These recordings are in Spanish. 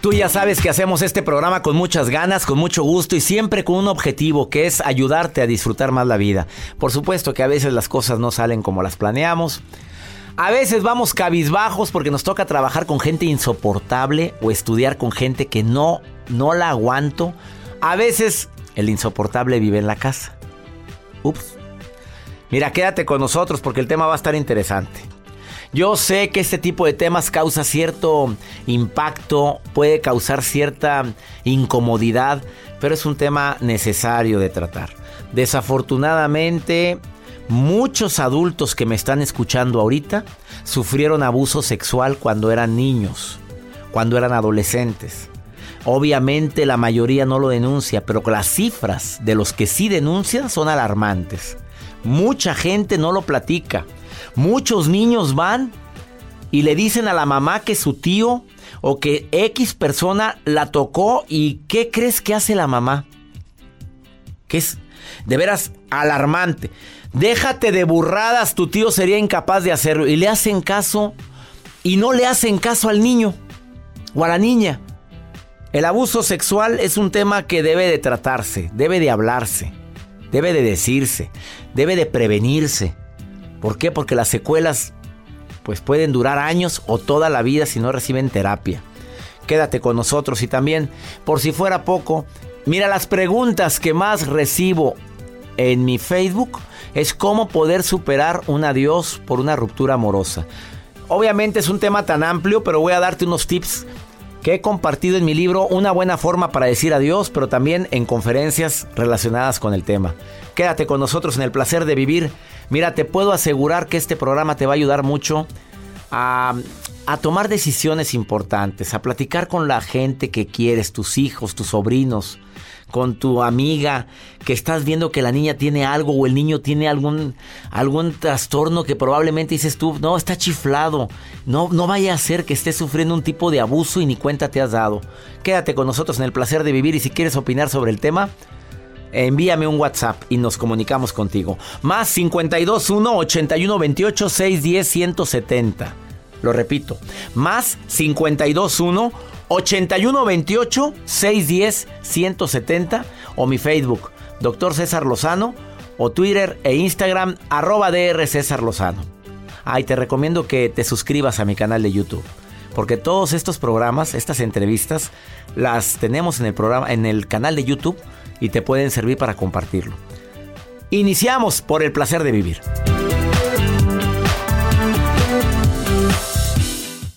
Tú ya sabes que hacemos este programa con muchas ganas, con mucho gusto y siempre con un objetivo que es ayudarte a disfrutar más la vida. Por supuesto que a veces las cosas no salen como las planeamos. A veces vamos cabizbajos porque nos toca trabajar con gente insoportable o estudiar con gente que no, no la aguanto. A veces el insoportable vive en la casa. Ups. Mira, quédate con nosotros porque el tema va a estar interesante. Yo sé que este tipo de temas causa cierto impacto, puede causar cierta incomodidad, pero es un tema necesario de tratar. Desafortunadamente, muchos adultos que me están escuchando ahorita sufrieron abuso sexual cuando eran niños, cuando eran adolescentes. Obviamente la mayoría no lo denuncia, pero las cifras de los que sí denuncian son alarmantes. Mucha gente no lo platica. Muchos niños van y le dicen a la mamá que su tío o que X persona la tocó y ¿qué crees que hace la mamá? Que es de veras alarmante. Déjate de burradas, tu tío sería incapaz de hacerlo. Y le hacen caso y no le hacen caso al niño o a la niña. El abuso sexual es un tema que debe de tratarse, debe de hablarse, debe de decirse, debe de prevenirse. ¿Por qué? Porque las secuelas pues pueden durar años o toda la vida si no reciben terapia. Quédate con nosotros y también, por si fuera poco, mira las preguntas que más recibo en mi Facebook es cómo poder superar un adiós por una ruptura amorosa. Obviamente es un tema tan amplio, pero voy a darte unos tips que he compartido en mi libro Una buena forma para decir adiós, pero también en conferencias relacionadas con el tema. Quédate con nosotros en el placer de vivir. Mira, te puedo asegurar que este programa te va a ayudar mucho a, a tomar decisiones importantes, a platicar con la gente que quieres, tus hijos, tus sobrinos, con tu amiga, que estás viendo que la niña tiene algo o el niño tiene algún, algún trastorno que probablemente dices tú, no, está chiflado, no, no vaya a ser que esté sufriendo un tipo de abuso y ni cuenta te has dado. Quédate con nosotros en el placer de vivir y si quieres opinar sobre el tema, envíame un WhatsApp y nos comunicamos contigo. Más 521 81 28 610 170. Lo repito, más 521 81 28 610 170 o mi Facebook, Doctor César Lozano, o Twitter e Instagram, arroba DR César Lozano. Ay, te recomiendo que te suscribas a mi canal de YouTube. Porque todos estos programas, estas entrevistas, las tenemos en el programa, en el canal de YouTube y te pueden servir para compartirlo. Iniciamos por el placer de vivir.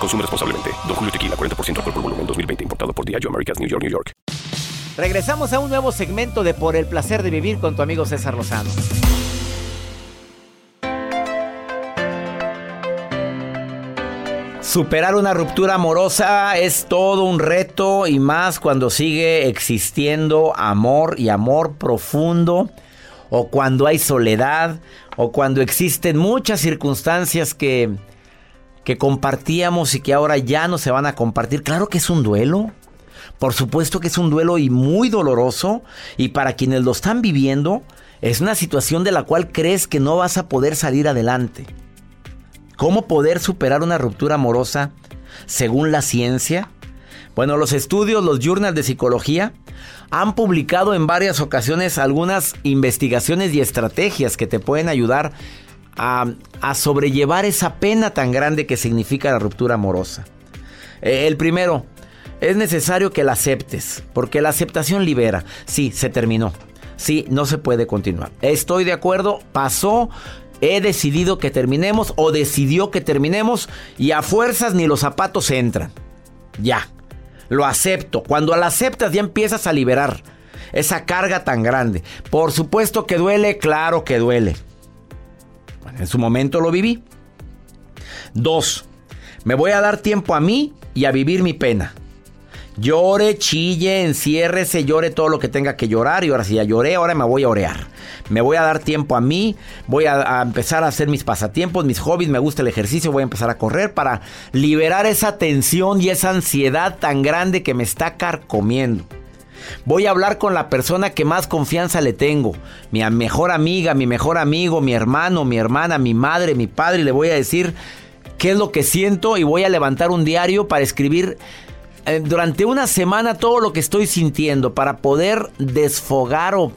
Consume responsablemente. Don Julio Tequila, 40% alcohol por volumen, 2020. Importado por Diageo Americas, New York, New York. Regresamos a un nuevo segmento de Por el Placer de Vivir con tu amigo César Lozano. Superar una ruptura amorosa es todo un reto y más cuando sigue existiendo amor y amor profundo o cuando hay soledad o cuando existen muchas circunstancias que que compartíamos y que ahora ya no se van a compartir. Claro que es un duelo. Por supuesto que es un duelo y muy doloroso. Y para quienes lo están viviendo, es una situación de la cual crees que no vas a poder salir adelante. ¿Cómo poder superar una ruptura amorosa según la ciencia? Bueno, los estudios, los journals de psicología han publicado en varias ocasiones algunas investigaciones y estrategias que te pueden ayudar a, sobrellevar esa pena tan grande que significa la ruptura amorosa. Eh, el primero, es necesario que la aceptes, porque la aceptación libera. Sí, se terminó. Sí, no se puede continuar. Estoy de acuerdo, pasó, he decidido que terminemos o decidió que terminemos y a fuerzas ni los zapatos entran. Ya, lo acepto. Cuando la aceptas ya empiezas a liberar esa carga tan grande. Por supuesto que duele, claro que duele. En su momento lo viví. Dos, me voy a dar tiempo a mí y a vivir mi pena. Llore, chille, enciérrese, llore todo lo que tenga que llorar. Y ahora si ya lloré, ahora me voy a orear. Me voy a dar tiempo a mí, voy a, a, empezar a hacer mis pasatiempos, mis hobbies, me gusta el ejercicio, voy a empezar a correr para liberar esa tensión y esa ansiedad tan grande que me está carcomiendo. Voy a hablar con la persona que más confianza le tengo. Mi mejor amiga, mi mejor amigo, mi hermano, mi hermana, mi madre, mi padre. Le voy a decir qué es lo que siento y voy a levantar un diario para escribir eh, durante una semana todo lo que estoy sintiendo para poder desfogar o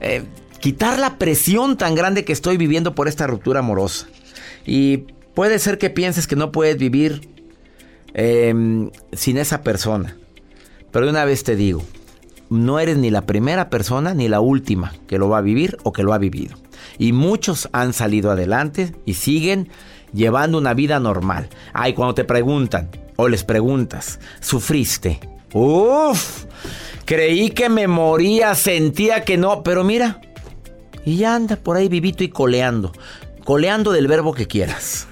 eh, quitar la presión tan grande que estoy viviendo por esta ruptura amorosa. Y puede ser que pienses que no puedes vivir em, sin esa persona. Pero de una vez te digo, no eres ni la primera persona ni la última que lo va a vivir o que lo ha vivido. Y muchos han salido adelante y siguen llevando una vida normal. Ay, cuando te preguntan o les preguntas, ¿sufriste? Uf, creí que me moría, sentía que no, pero mira, y ya anda por ahí vivito y coleando, coleando del verbo que quieras.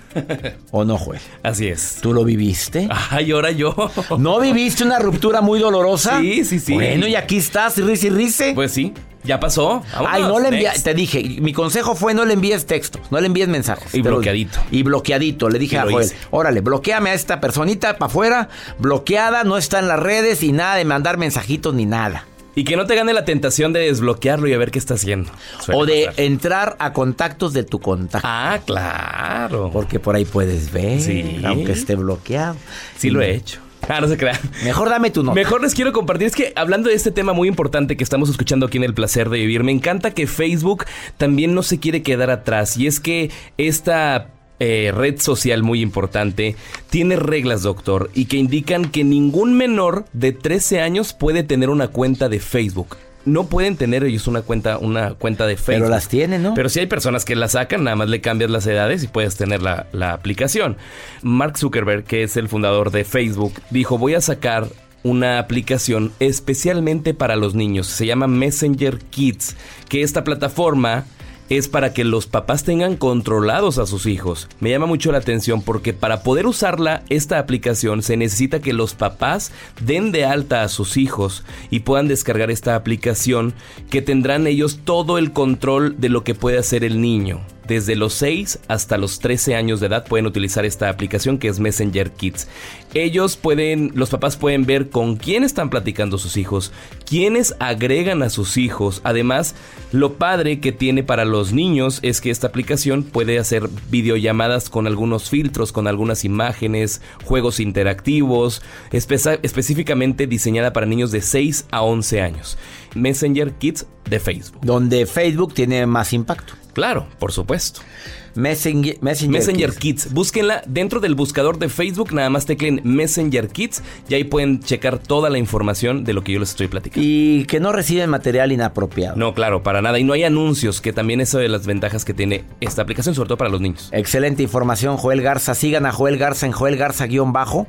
¿O no, Joel? Así es. ¿Tú lo viviste? Ay, ahora yo. ¿No viviste una ruptura muy dolorosa? Sí, sí, sí. Bueno, y aquí estás, risa y risa. Pues sí. Ya pasó. Ay, no le. Te dije, mi consejo fue no le envíes textos, no le envíes mensajes. Y bloqueadito. y bloqueadito. Le dije a Joel, órale, bloqueame a esta personita para afuera, bloqueada, no está en las redes y nada de mandar mensajitos ni nada. Y que no te gane la tentación de desbloquearlo y a ver qué está haciendo. o de entrar a contactos de tu contacto. Ah, claro. Porque por ahí puedes ver, sí. aunque esté bloqueado. Sí, lo he hecho. Ah, no se crean. Mejor dame tu nota. Mejor les quiero compartir. Es que hablando de este tema muy importante que estamos escuchando aquí en El Placer de Vivir, me encanta que Facebook también no se quiere quedar atrás. Y es que esta eh, red social muy importante, tiene reglas, doctor, y que indican que ningún menor de 13 años puede tener una cuenta de Facebook. No pueden tener ellos una cuenta, una cuenta de Facebook. Pero las tienen, ¿no? Pero si hay personas que la sacan, nada más le cambias las edades y puedes tener la, la aplicación. Mark Zuckerberg, que es el fundador de Facebook, dijo, voy a sacar una aplicación especialmente para los niños. Se llama Messenger Kids, que esta plataforma es para que los papás tengan controlados a sus hijos. Me llama mucho la atención porque para poder usarla, esta aplicación, se necesita que los papás den de alta a sus hijos y puedan descargar esta aplicación que tendrán ellos todo el control de lo que puede hacer el niño. Desde los 6 hasta los 13 años de edad pueden utilizar esta aplicación que es Messenger Kids. Ellos pueden, los papás pueden ver con quién están platicando sus hijos, quiénes agregan a sus hijos. Además, lo padre que tiene para los niños es que esta aplicación puede hacer videollamadas con algunos filtros, con algunas imágenes, juegos interactivos, específicamente diseñada para niños de 6 a 11 años. Messenger Kids de Facebook. Donde Facebook tiene más impacto. Claro, por supuesto. Messenger, Messenger, Kids. Búsquenla dentro del buscador de Facebook, nada más tecleen Messenger Kids y ahí pueden checar toda la información de lo que yo les estoy platicando. Y que no reciben material inapropiado. No, claro, para nada. Y no hay anuncios, que también es de las ventajas que tiene esta aplicación, sobre todo para los niños. Excelente información, Joel Garza. Sigan a Joel Garza en Joel Garza-bajo.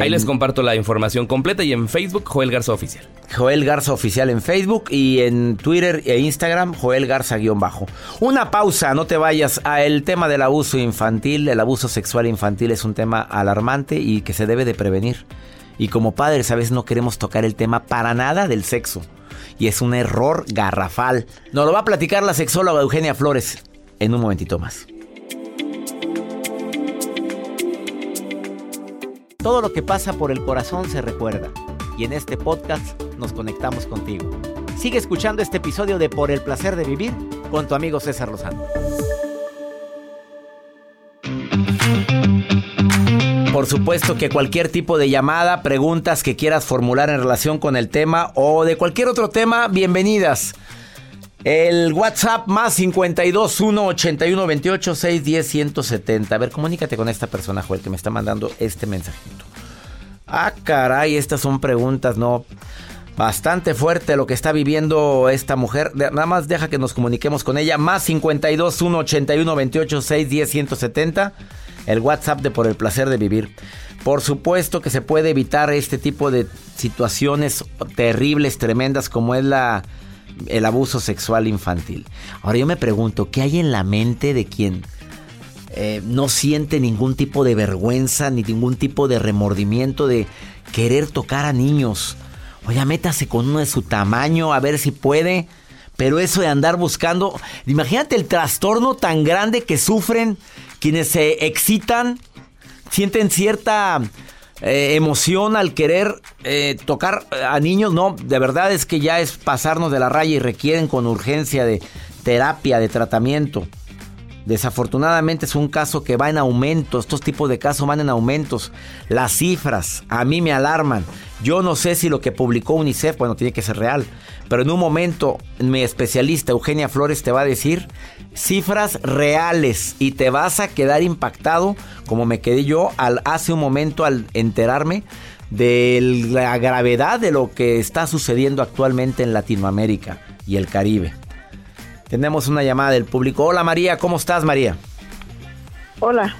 Ahí les comparto la información completa y en Facebook, Joel Garza Oficial. Joel Garza Oficial en Facebook y en Twitter e Instagram, Joel Garza-bajo. Una pausa, no te vayas. A el tema del abuso infantil, el abuso sexual infantil es un tema alarmante y que se debe de prevenir. Y como padres a veces no queremos tocar el tema para nada del sexo. Y es un error garrafal. Nos lo va a platicar la sexóloga Eugenia Flores en un momentito más. Todo lo que pasa por el corazón se recuerda y en este podcast nos conectamos contigo. Sigue escuchando este episodio de Por el placer de vivir con tu amigo César Lozano. Por supuesto que cualquier tipo de llamada, preguntas que quieras formular en relación con el tema o de cualquier otro tema, bienvenidas. El WhatsApp más 52 1 81 28 610 170. A ver, comunícate con esta persona, Joel, que me está mandando este mensajito. Ah, caray, estas son preguntas, ¿no? Bastante fuerte lo que está viviendo esta mujer. Nada más deja que nos comuniquemos con ella. Más 52 1 81 28 610 170. El WhatsApp de Por el placer de vivir. Por supuesto que se puede evitar este tipo de situaciones terribles, tremendas, como es la el abuso sexual infantil. Ahora yo me pregunto, ¿qué hay en la mente de quien eh, no siente ningún tipo de vergüenza ni ningún tipo de remordimiento de querer tocar a niños? Oye, métase con uno de su tamaño a ver si puede. Pero eso de andar buscando, imagínate el trastorno tan grande que sufren quienes se excitan, sienten cierta eh, emoción al querer eh, tocar a niños, no, de verdad es que ya es pasarnos de la raya y requieren con urgencia de terapia, de tratamiento. Desafortunadamente es un caso que va en aumento, estos tipos de casos van en aumentos. Las cifras a mí me alarman. Yo no sé si lo que publicó UNICEF, bueno, tiene que ser real, pero en un momento mi especialista Eugenia Flores te va a decir cifras reales y te vas a quedar impactado como me quedé yo al, hace un momento al enterarme de la gravedad de lo que está sucediendo actualmente en Latinoamérica y el Caribe. Tenemos una llamada del público. Hola María, ¿cómo estás María? Hola.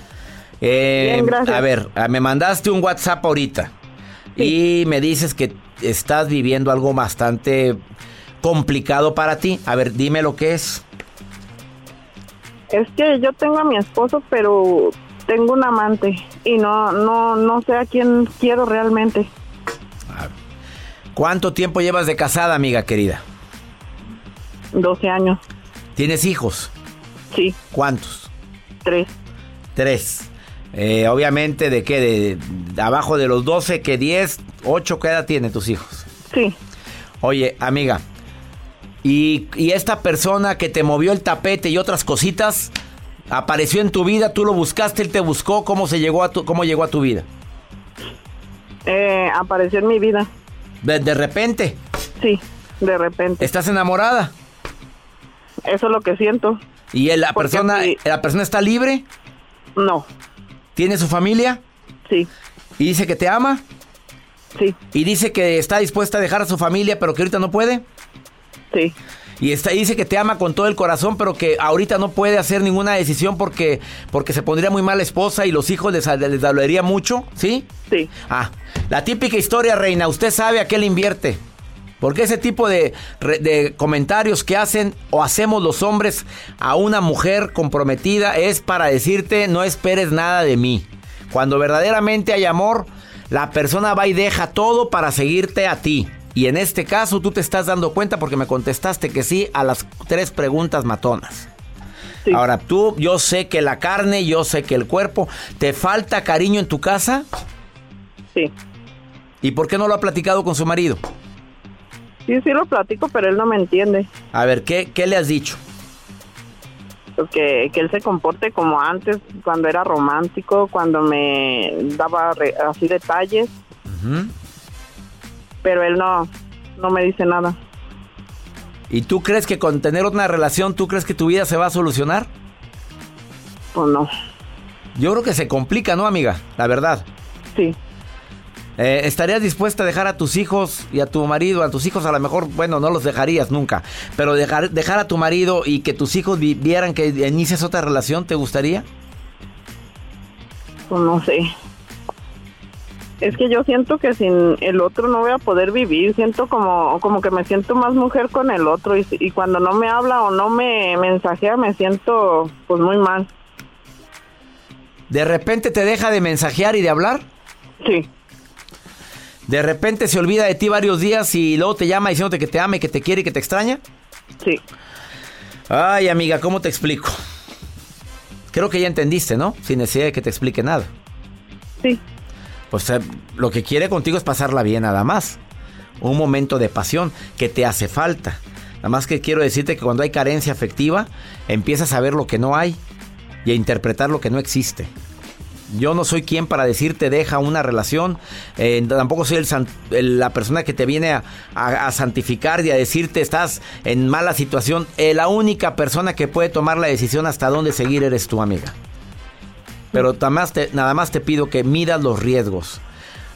Eh, Bien, gracias. A ver, ah, me mandaste un WhatsApp ahorita y me dices que estás viviendo algo bastante complicado para ti. A ver, dime lo que es. Es que yo tengo a mi esposo, pero tengo un amante y no, no, no sé a quién quiero realmente. ¿Cuánto tiempo llevas de casada, amiga querida? 12 años. ¿Tienes hijos? Sí. ¿Cuántos? Tres. Tres. Eh, obviamente, ¿de qué? De, abajo de los 12, que 10, 8, ¿qué edad tienen tus hijos? Sí. Oye, amiga, ¿y, ¿y, esta persona que te movió el tapete y otras cositas, apareció en tu vida, tú lo buscaste, él te buscó, ¿cómo, se llegó, a tu, cómo llegó a tu vida? Eh, apareció en mi vida. ¿De, de repente? Sí, de repente. ¿Estás enamorada? Eso es lo que siento. ¿Y la persona, la persona está libre? No. ¿Tiene su familia? Sí. ¿Y dice que te ama? Sí. ¿Y dice que está dispuesta a dejar a su familia pero que ahorita no puede? Sí. Y está, dice que te ama con todo el corazón, pero que ahorita no puede hacer ninguna decisión porque, porque se pondría muy mal esposa y los hijos les, les dolería mucho, ¿sí? Sí. Ah, la típica historia, reina. ¿Usted sabe a qué le invierte? Porque ese tipo de, de, comentarios que hacen o hacemos los hombres a una mujer comprometida es para decirte no esperes nada de mí. Cuando verdaderamente hay amor, la persona va y deja todo para seguirte a ti. Y en este caso tú te estás dando cuenta porque me contestaste que sí a las tres preguntas matonas. Ahora tú, yo sé que la carne, yo sé que el cuerpo, ¿te falta cariño en tu casa? Sí. ¿Y por qué no lo ha platicado con su marido? Sí, sí lo platico, pero él no me entiende. A ver, ¿qué, qué le has dicho? Pues que, que él se comporte como antes, cuando era romántico, cuando me daba así detalles. Pero él no, no me dice nada. ¿Y tú crees que con tener una relación, tú crees que tu vida se va a solucionar? Pues no. Yo creo que se complica, ¿no, amiga? La verdad. Sí. Eh, ¿Estarías dispuesta a dejar a tus hijos y a tu marido? A tus hijos a lo mejor, bueno, no los dejarías nunca, pero dejar, dejar a tu marido y que tus hijos vieran que inicias otra relación, ¿te gustaría? Pues no sé. Es que yo siento que sin el otro no voy a poder vivir, siento como, como que me siento más mujer con el otro y, y cuando no me habla o no me mensajea me siento pues muy mal. ¿De repente te deja de mensajear y de hablar? Sí. ¿De repente se olvida de ti varios días y luego te llama diciéndote que te ama y que te quiere y que te extraña? Sí. Ay, amiga, ¿cómo te explico? Creo que ya entendiste, ¿no? Sin necesidad de que te explique nada. Sí pues eh, lo que quiere contigo es pasarla bien nada más. Un momento de pasión que te hace falta. Nada más que quiero decirte que cuando hay carencia afectiva, empiezas a ver lo que no hay y a interpretar lo que no existe. Yo no soy quien para decirte deja una relación, eh, tampoco soy la persona que te viene a, santificar y a decirte estás en mala situación. Eh, la única persona que puede tomar la decisión hasta dónde seguir eres tu amiga. Pero nada más te pido que midas los riesgos.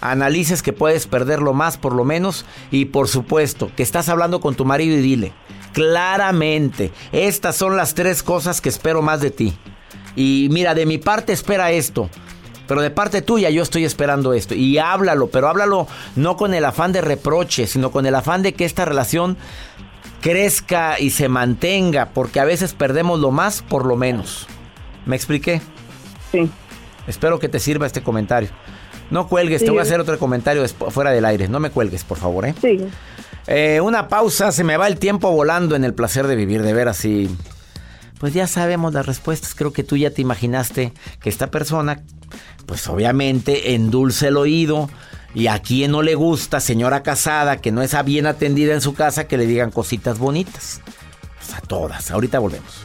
Analices que puedes perderlo más por lo menos. Y por supuesto, que estás hablando con tu marido y dile claramente, estas son las tres cosas que espero más de ti. Y mira, de mi parte espera esto. Pero de parte tuya yo estoy esperando esto. Y háblalo, pero háblalo no con el afán de reproche, sino con el afán de que esta relación crezca y se mantenga. Porque a veces perdemos lo más por lo menos. ¿Me expliqué? Sí. Espero que te sirva este comentario. No cuelgues, te voy a hacer otro comentario fuera del aire. No me cuelgues, por favor, ¿eh? Sí. Eh, una pausa, se me va el tiempo volando en el placer de vivir, de veras. Y pues ya sabemos las respuestas. Creo que tú ya te imaginaste que esta persona, pues obviamente endulce el oído. Y a quien no le gusta, señora casada, que no es bien atendida en su casa, que le digan cositas bonitas. Pues a todas. Ahorita volvemos.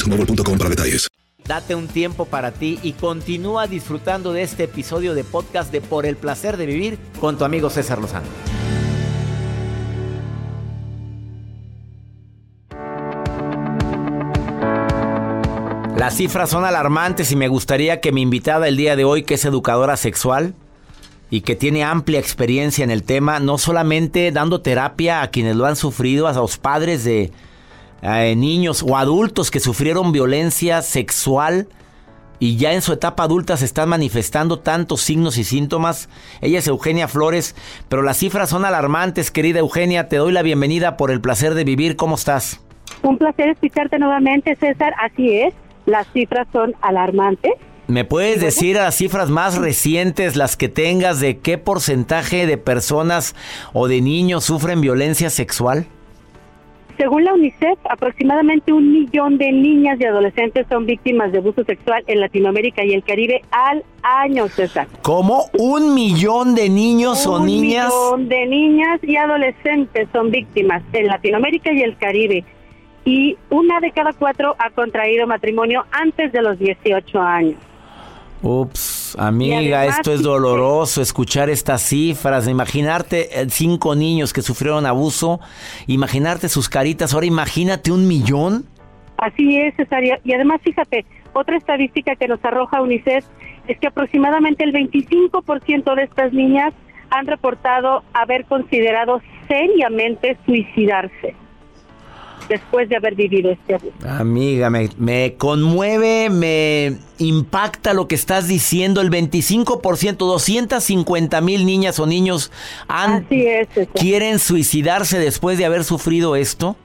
boostmobile.com para detalles. Date un tiempo para ti y continúa disfrutando de este episodio de podcast de Por el placer de vivir con tu amigo César Lozano. Las cifras son alarmantes y me gustaría que mi invitada el día de hoy, que es educadora sexual y que tiene amplia experiencia en el tema, no solamente dando terapia a quienes lo han sufrido, a los padres de eh, niños o adultos que sufrieron violencia sexual y ya en su etapa adulta se están manifestando tantos signos y síntomas. Ella es Eugenia Flores, pero las cifras son alarmantes, querida Eugenia. Te doy la bienvenida por el placer de vivir. ¿Cómo estás? Un placer escucharte nuevamente, César. Así es, las cifras son alarmantes. ¿Me puedes decir las cifras más recientes, las que tengas, de qué porcentaje de personas o de niños sufren violencia sexual? Según la UNICEF, aproximadamente un millón de niñas y adolescentes son víctimas de abuso sexual en Latinoamérica y el Caribe al año, César. ¿Cómo? ¿Un millón de niños o niñas? Un millón de niñas y adolescentes son víctimas en Latinoamérica y el Caribe. Y una de cada cuatro ha contraído matrimonio antes de los 18 años. Ups, amiga, esto es doloroso escuchar estas cifras. Imaginarte eh, cinco niños que sufrieron abuso, imaginarte sus caritas. Ahora imagínate un millón. Así es, Cesaria. Y además, fíjate, otra estadística que nos arroja UNICEF es que aproximadamente el 25% de estas niñas han reportado haber considerado seriamente suicidarse después de haber vivido este abuso. Amiga, me, conmueve, me impacta lo que estás diciendo. El 25%, 250 mil niñas o niños han, quieren suicidarse después de haber sufrido esto.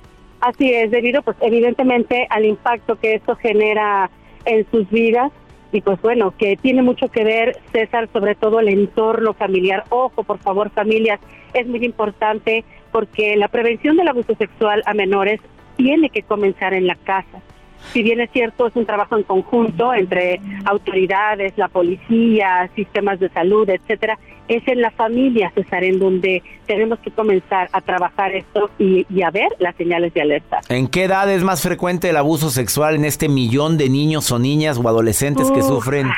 Así es, debido pues evidentemente al impacto que esto genera en sus vidas y pues bueno, que tiene mucho que ver, César, sobre todo el entorno familiar. Ojo, por favor, familias, es muy importante porque la prevención del abuso sexual a menores tiene que comenzar en la casa. Si bien es cierto, es un trabajo en conjunto entre autoridades, la policía, sistemas de salud, etcétera, es en la familia, César, en donde tenemos que comenzar a trabajar esto y, a ver las señales de alerta. ¿En qué edad es más frecuente el abuso sexual en este millón de niños o niñas o adolescentes que sufren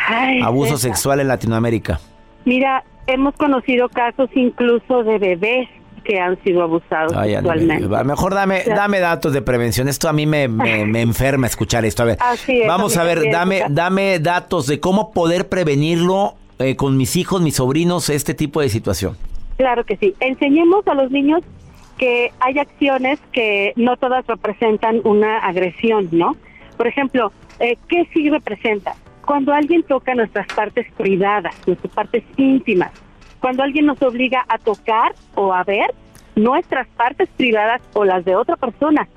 abuso sexual en Latinoamérica? Mira, hemos conocido casos incluso de bebés que han sido abusados sexualmente. Mejor dame, dame datos de prevención. Esto a mí me, me, enferma escuchar esto. A ver, vamos a ver, dame, dame datos de cómo poder prevenirlo eh, con mis hijos, mis sobrinos, este tipo de situación. Claro que sí. Enseñemos a los niños que hay acciones que no todas representan una agresión, ¿no? Por ejemplo, eh, ¿qué sí representa? Cuando alguien toca nuestras partes privadas, nuestras partes íntimas, cuando alguien nos obliga a tocar o a ver nuestras partes privadas o las de otra persona,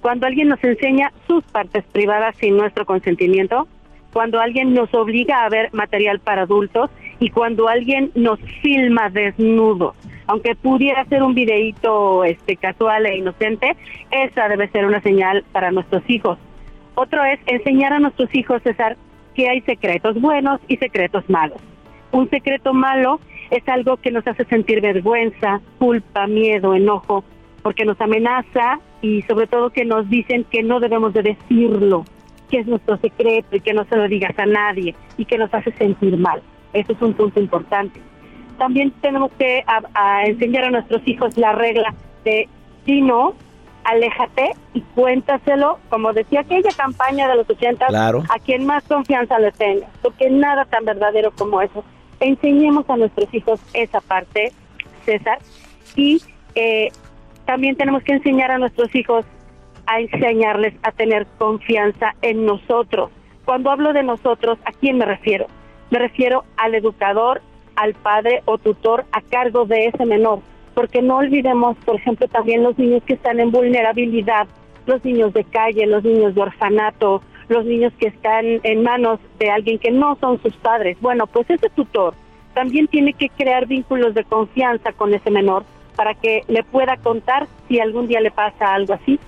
cuando alguien nos enseña sus partes privadas sin nuestro consentimiento, cuando alguien nos obliga a ver material para adultos y cuando alguien nos filma desnudo, aunque pudiera ser un videíto este casual e inocente, esa debe ser una señal para nuestros hijos. Otro es enseñar a nuestros hijos, César, que hay secretos buenos y secretos malos. Un secreto malo es algo que nos hace sentir vergüenza, culpa, miedo, enojo, porque nos amenaza y sobre todo que nos dicen que no debemos de decirlo, que es nuestro secreto y que no se lo digas a nadie y que nos hace sentir mal. Eso es un punto importante. También tenemos que enseñar a nuestros hijos la regla de si no, aléjate y cuéntaselo, como decía aquella campaña de los 80, a quien más confianza le tenga, porque nada tan verdadero como eso enseñemos a nuestros hijos esa parte, César, y eh, también tenemos que enseñar a nuestros hijos a enseñarles a tener confianza en nosotros. Cuando hablo de nosotros, ¿a quién me refiero? Me refiero al educador, al padre o tutor a cargo de ese menor, porque no olvidemos, por ejemplo, también los niños que están en vulnerabilidad, los niños de calle, los niños de orfanato, los niños que están en manos de alguien que no son sus padres. Bueno, pues ese tutor también tiene que crear vínculos de confianza con ese menor para que le pueda contar si algún día le pasa algo así.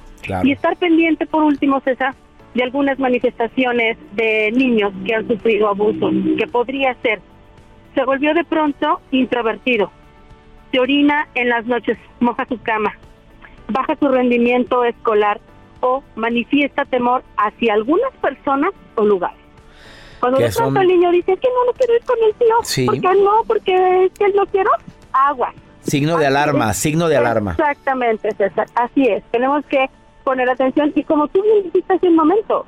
Y estar pendiente, por último, César, de algunas manifestaciones de niños que han sufrido abuso, que podría ser, se volvió de pronto introvertido, se orina en las noches, moja su cama, baja su rendimiento escolar, o manifiesta temor hacia algunas personas o lugares. Cuando de pronto el niño dice que no, no quiero ir con el tío, sí. ¿por qué no? Porque es que él no quiero, agua. Signo de alarma, signo de alarma. Exactamente, César, así es. Tenemos que poner atención y como tú bien dijiste hace un momento,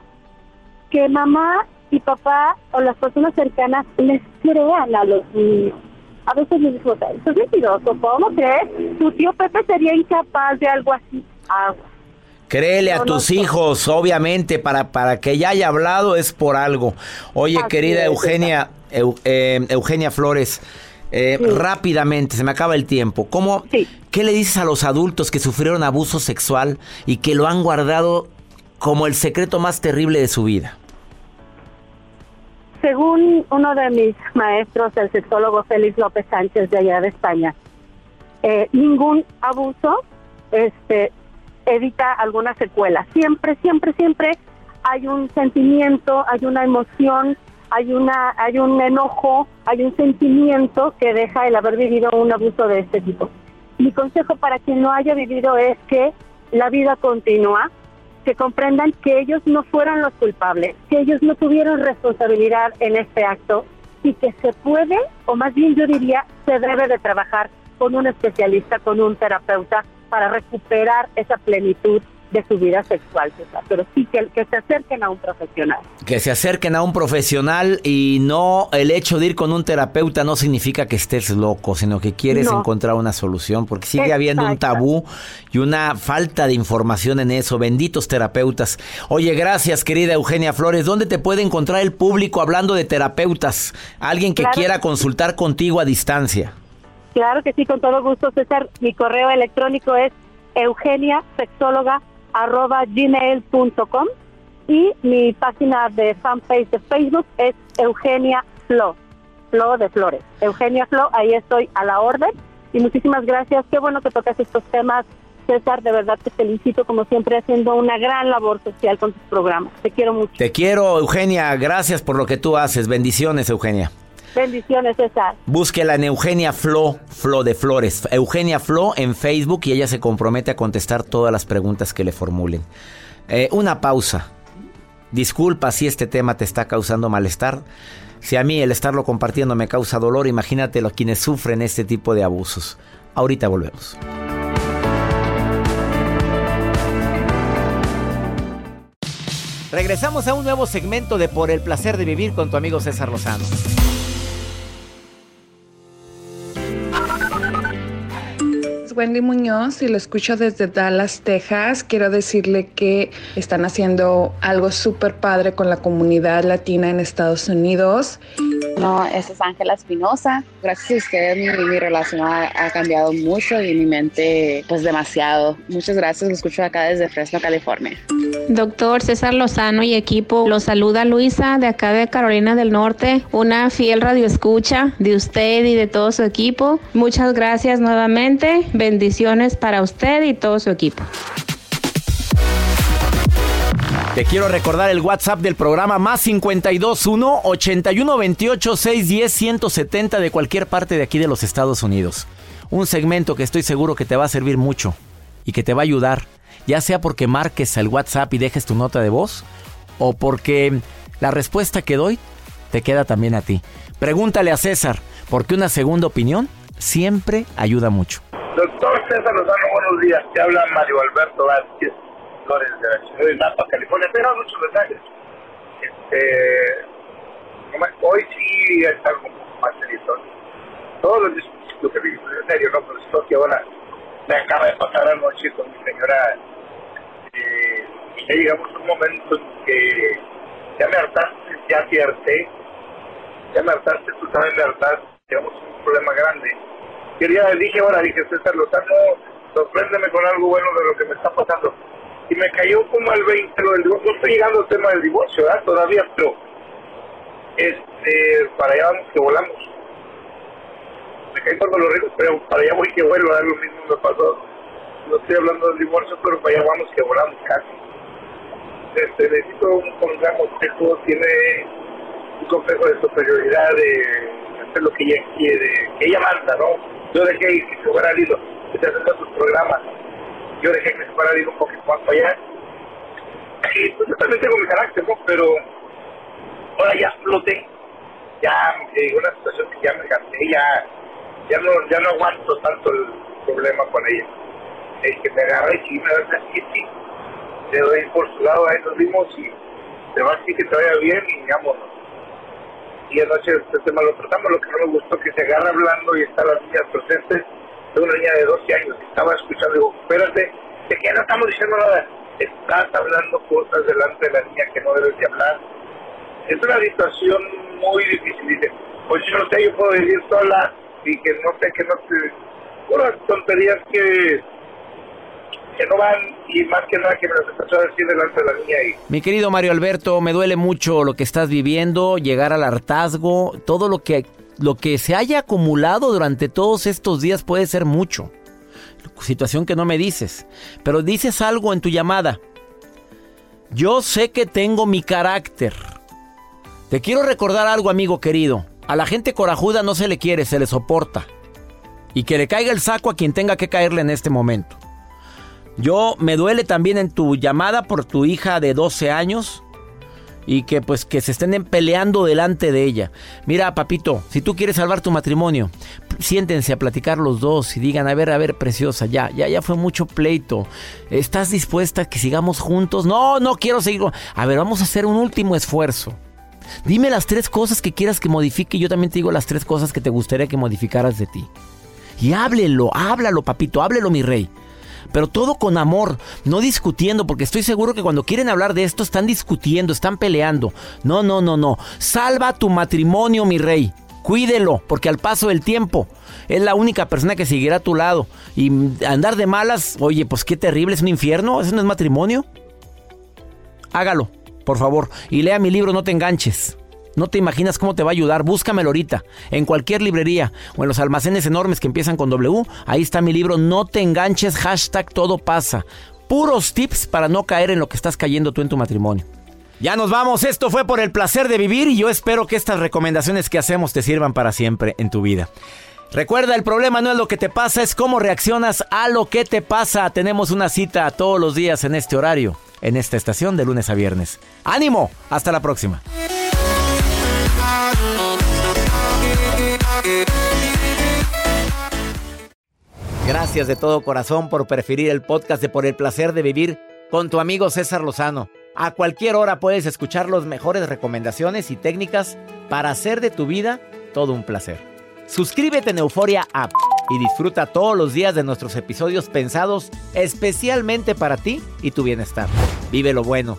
que mamá y papá o las personas cercanas les crean a los niños. A veces les digo, eso es mentiroso, ¿cómo crees? Tu tío Pepe sería incapaz de algo así. Agua. Créele a tus hijos, obviamente, para, para que ya haya hablado es por algo. Oye, querida Eugenia, eh, Eugenia Flores, eh, rápidamente, se me acaba el tiempo. ¿Cómo, ¿Qué le dices a los adultos que sufrieron abuso sexual y que lo han guardado como el secreto más terrible de su vida? según uno de mis maestros, el sexólogo Félix López Sánchez de allá de España, eh, ningún abuso este, evita alguna secuela. Siempre, siempre, siempre hay un sentimiento, hay una emoción, hay una, hay un enojo, hay un sentimiento que deja el haber vivido un abuso de este tipo. Mi consejo para quien no haya vivido es que la vida continúa, que comprendan que ellos no fueron los culpables, que ellos no tuvieron responsabilidad en este acto y que se puede, o más bien yo diría, se debe de trabajar con un especialista, con un terapeuta para recuperar esa plenitud de su vida sexual, pero sí que, que se acerquen a un profesional. Que se acerquen a un profesional y no el hecho de ir con un terapeuta no significa que estés loco, sino que quieres encontrar una solución, porque sigue habiendo un tabú y una falta de información en eso. Benditos terapeutas. Oye, gracias querida Eugenia Flores. ¿Dónde te puede encontrar el público hablando de terapeutas? Alguien que quiera consultar contigo a distancia. Claro que sí, con todo gusto, César. Mi correo electrónico es eugeniasexóloga arroba gmail.com y mi página de fanpage de Facebook es Eugenia Flo, Flo de Flores. Eugenia Flo, ahí estoy a la orden y muchísimas gracias. Qué bueno que tocas estos temas. César, de verdad te felicito como siempre haciendo una gran labor social con tus programas. Te quiero mucho. Te quiero, Eugenia. Gracias por lo que tú haces. Bendiciones, Eugenia. Bendiciones, César. Búsquela en Eugenia Flo, Flo de Flores. Eugenia Flo en Facebook y ella se compromete a contestar todas las preguntas que le formulen. Eh, una pausa. Disculpa si este tema te está causando malestar. Si a mí el estarlo compartiendo me causa dolor, imagínate los quienes sufren este tipo de abusos. Ahorita volvemos. Regresamos a un nuevo segmento de Por el placer de vivir con tu amigo César Lozano. Wendy Muñoz y lo escucho desde Dallas, Texas. Quiero decirle que están haciendo algo súper padre con la comunidad latina en Estados Unidos. No, esa es Ángela Espinosa. Gracias a ustedes mi, mi relación ha, ha, cambiado mucho y mi mente pues demasiado. Muchas gracias, lo escucho acá desde Fresno, California. Doctor César Lozano y equipo, los saluda Luisa de acá de Carolina del Norte, una fiel radioescucha de usted y de todo su equipo. Muchas gracias nuevamente. Bendiciones para usted y todo su equipo. Te quiero recordar el WhatsApp del programa más 521 81 28 610 170 de cualquier parte de aquí de los Estados Unidos. Un segmento que estoy seguro que te va a servir mucho y que te va a ayudar, ya sea porque marques el WhatsApp y dejes tu nota de voz o porque la respuesta que doy te queda también a ti. Pregúntale a César, porque una segunda opinión siempre ayuda mucho. Doctor César Lozano, buenos días. Te habla Mario Alberto Vázquez Flores de la ciudad de Napa, California. Pero muchos mensajes. Este, hoy sí está algo más serio. Todos los discursos que serio, no, pero esto que ahora me acaba de pasar anoche con mi señora. Eh, ya llegamos a un momento en que ya me hartaste, ya te ya me hartaste, tú también me hartaste, tenemos un problema grande quería, dije ahora, dije César Lozano, sorpréndeme con algo bueno de lo que me está pasando. Y me cayó como al 20 lo del divorcio. No estoy llegando al tema del divorcio, ¿verdad? Todavía, pero este, para allá vamos que volamos. Me caí por los ricos, pero para allá voy que vuelo, ¿verdad? Lo mismo me pasó. No estoy hablando del divorcio, pero para allá vamos que volamos casi. Este, necesito un consejo, tiene un complejo de superioridad, de hacer lo que ella quiere, que ella manda, ¿no? Yo dejé que se fuera que se hacen sus programas. Yo dejé que se fuera al hilo un poquito más para allá. Y pues yo también tengo mi carácter. Pero ahora ya floté. Ya llegó una situación que ya me cansé, ya, ya, no, ya no aguanto tanto el problema con ella. El que me agarre y me da así, sí. Te doy por su lado, ahí nos vimos y te va a decir que te vaya bien y vámonos y anoche este tema lo tratamos, lo que no me gustó que se agarra hablando y está la niña presente, es una niña de 12 años que estaba escuchando, digo, espérate, de que no estamos diciendo nada, estás hablando cosas delante de la niña que no debes de hablar. Es una situación muy difícil, dice, pues yo no sé, yo puedo vivir sola y que no sé, que no te... Unas tonterías que, que no van y más que nada que me las empezó a decir delante de la niña y Mi querido Mario Alberto, me duele mucho lo que estás viviendo, llegar al hartazgo, todo lo que lo que se haya acumulado durante todos estos días puede ser mucho. Situación que no me dices, pero dices algo en tu llamada. Yo sé que tengo mi carácter. Te quiero recordar algo, amigo querido. A la gente corajuda no se le quiere, se le soporta. Y que le caiga el saco a quien tenga que caerle en este momento. Yo me duele también en tu llamada por tu hija de 12 años y que pues que se estén peleando delante de ella. Mira, papito, si tú quieres salvar tu matrimonio, siéntense a platicar los dos y digan, a ver, a ver, preciosa, ya, ya, ya fue mucho pleito. ¿Estás dispuesta a que sigamos juntos? No, no quiero seguir. A ver, vamos a hacer un último esfuerzo. Dime las tres cosas que quieras que modifique y yo también te digo las tres cosas que te gustaría que modificaras de ti. Y háblelo, háblalo, papito, háblelo, mi rey. Pero todo con amor, no discutiendo, porque estoy seguro que cuando quieren hablar de esto están discutiendo, están peleando. No, no, no, no. Salva tu matrimonio, mi rey. Cuídelo, porque al paso del tiempo es la única persona que seguirá a tu lado. Y andar de malas, oye, pues qué terrible, es un infierno, eso no es matrimonio. Hágalo, por favor, y lea mi libro No te enganches. No te imaginas cómo te va a ayudar. Búscamelo ahorita. En cualquier librería o en los almacenes enormes que empiezan con W. Ahí está mi libro. No te enganches. Hashtag todo pasa. Puros tips para no caer en lo que estás cayendo tú en tu matrimonio. Ya nos vamos. Esto fue por el placer de vivir y yo espero que estas recomendaciones que hacemos te sirvan para siempre en tu vida. Recuerda, el problema no es lo que te pasa, es cómo reaccionas a lo que te pasa. Tenemos una cita todos los días en este horario, en esta estación de lunes a viernes. ¡Ánimo! Hasta la próxima. Gracias de todo corazón por preferir el podcast de Por el placer de vivir con tu amigo César Lozano. A cualquier hora puedes escuchar las mejores recomendaciones y técnicas para hacer de tu vida todo un placer. Suscríbete en Euforia App y disfruta todos los días de nuestros episodios pensados especialmente para ti y tu bienestar. Vive lo bueno